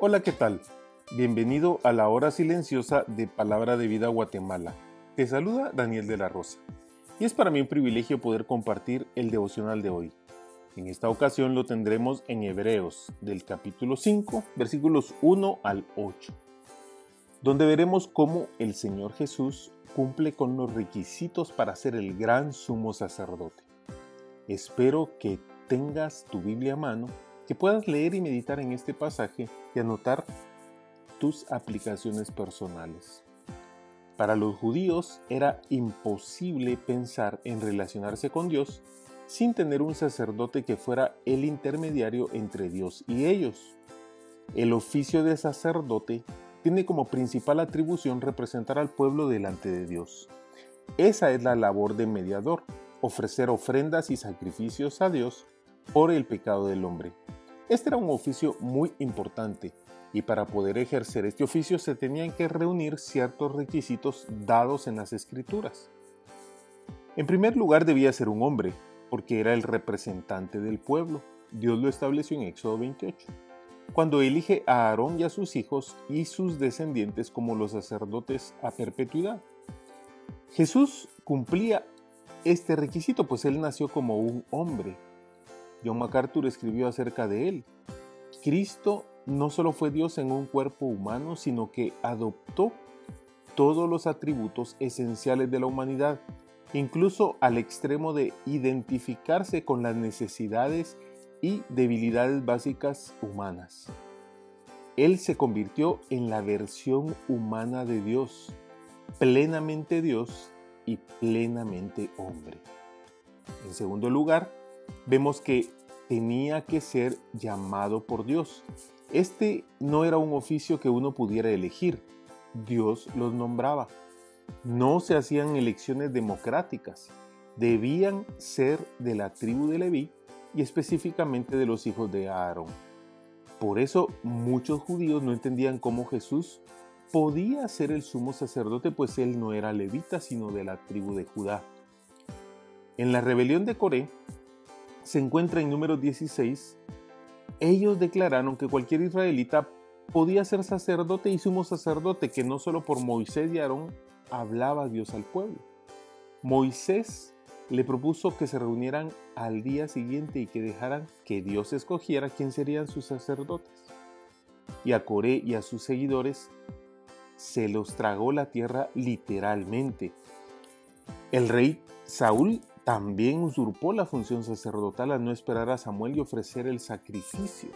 Hola, ¿qué tal? Bienvenido a la hora silenciosa de Palabra de Vida Guatemala. Te saluda Daniel de la Rosa. Y es para mí un privilegio poder compartir el devocional de hoy. En esta ocasión lo tendremos en Hebreos, del capítulo 5, versículos 1 al 8, donde veremos cómo el Señor Jesús cumple con los requisitos para ser el gran sumo sacerdote. Espero que tengas tu Biblia a mano que puedas leer y meditar en este pasaje y anotar tus aplicaciones personales. Para los judíos era imposible pensar en relacionarse con Dios sin tener un sacerdote que fuera el intermediario entre Dios y ellos. El oficio de sacerdote tiene como principal atribución representar al pueblo delante de Dios. Esa es la labor de mediador, ofrecer ofrendas y sacrificios a Dios por el pecado del hombre. Este era un oficio muy importante y para poder ejercer este oficio se tenían que reunir ciertos requisitos dados en las escrituras. En primer lugar debía ser un hombre, porque era el representante del pueblo. Dios lo estableció en Éxodo 28, cuando elige a Aarón y a sus hijos y sus descendientes como los sacerdotes a perpetuidad. Jesús cumplía este requisito, pues él nació como un hombre, John MacArthur escribió acerca de él. Cristo no solo fue Dios en un cuerpo humano, sino que adoptó todos los atributos esenciales de la humanidad, incluso al extremo de identificarse con las necesidades y debilidades básicas humanas. Él se convirtió en la versión humana de Dios, plenamente Dios y plenamente hombre. En segundo lugar, vemos que tenía que ser llamado por Dios. Este no era un oficio que uno pudiera elegir, Dios los nombraba. No se hacían elecciones democráticas, debían ser de la tribu de Leví y específicamente de los hijos de Aarón. Por eso muchos judíos no entendían cómo Jesús podía ser el sumo sacerdote, pues él no era levita, sino de la tribu de Judá. En la rebelión de Coré, se encuentra en número 16, ellos declararon que cualquier israelita podía ser sacerdote y sumo sacerdote, que no solo por Moisés y Aarón hablaba Dios al pueblo. Moisés le propuso que se reunieran al día siguiente y que dejaran que Dios escogiera quién serían sus sacerdotes. Y a Coré y a sus seguidores se los tragó la tierra literalmente. El rey Saúl también usurpó la función sacerdotal al no esperar a Samuel y ofrecer el sacrificio,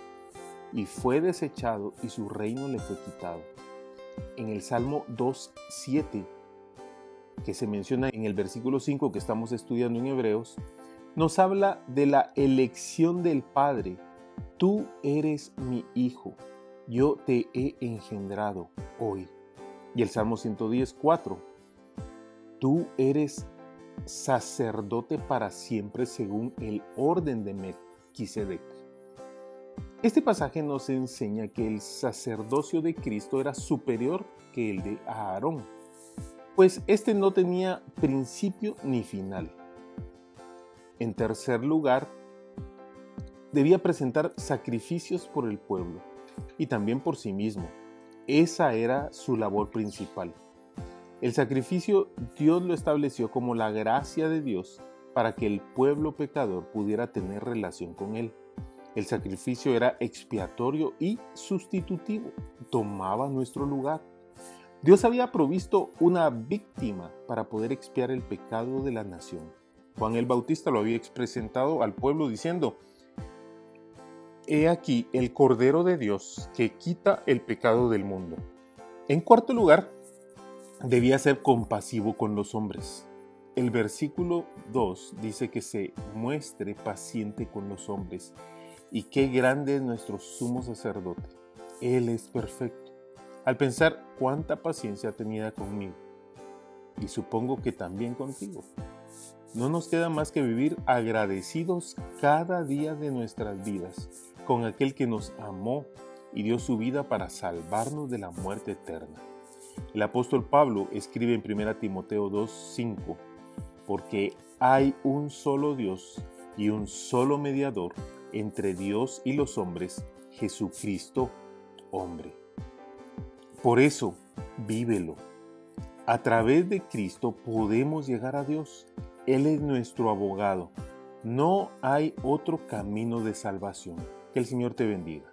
y fue desechado y su reino le fue quitado. En el Salmo 2.7, que se menciona en el versículo 5 que estamos estudiando en Hebreos, nos habla de la elección del Padre. Tú eres mi Hijo, yo te he engendrado hoy. Y el Salmo 110.4, tú eres sacerdote para siempre según el orden de Melquisedec. Este pasaje nos enseña que el sacerdocio de Cristo era superior que el de Aarón, pues este no tenía principio ni final. En tercer lugar, debía presentar sacrificios por el pueblo y también por sí mismo. Esa era su labor principal. El sacrificio Dios lo estableció como la gracia de Dios para que el pueblo pecador pudiera tener relación con Él. El sacrificio era expiatorio y sustitutivo, tomaba nuestro lugar. Dios había provisto una víctima para poder expiar el pecado de la nación. Juan el Bautista lo había presentado al pueblo diciendo, He aquí el Cordero de Dios que quita el pecado del mundo. En cuarto lugar, debía ser compasivo con los hombres. El versículo 2 dice que se muestre paciente con los hombres. Y qué grande es nuestro sumo sacerdote. Él es perfecto. Al pensar cuánta paciencia tenía conmigo. Y supongo que también contigo. No nos queda más que vivir agradecidos cada día de nuestras vidas con aquel que nos amó y dio su vida para salvarnos de la muerte eterna. El apóstol Pablo escribe en 1 Timoteo 2:5, porque hay un solo Dios y un solo mediador entre Dios y los hombres, Jesucristo, hombre. Por eso, vívelo. A través de Cristo podemos llegar a Dios. Él es nuestro abogado. No hay otro camino de salvación. Que el Señor te bendiga.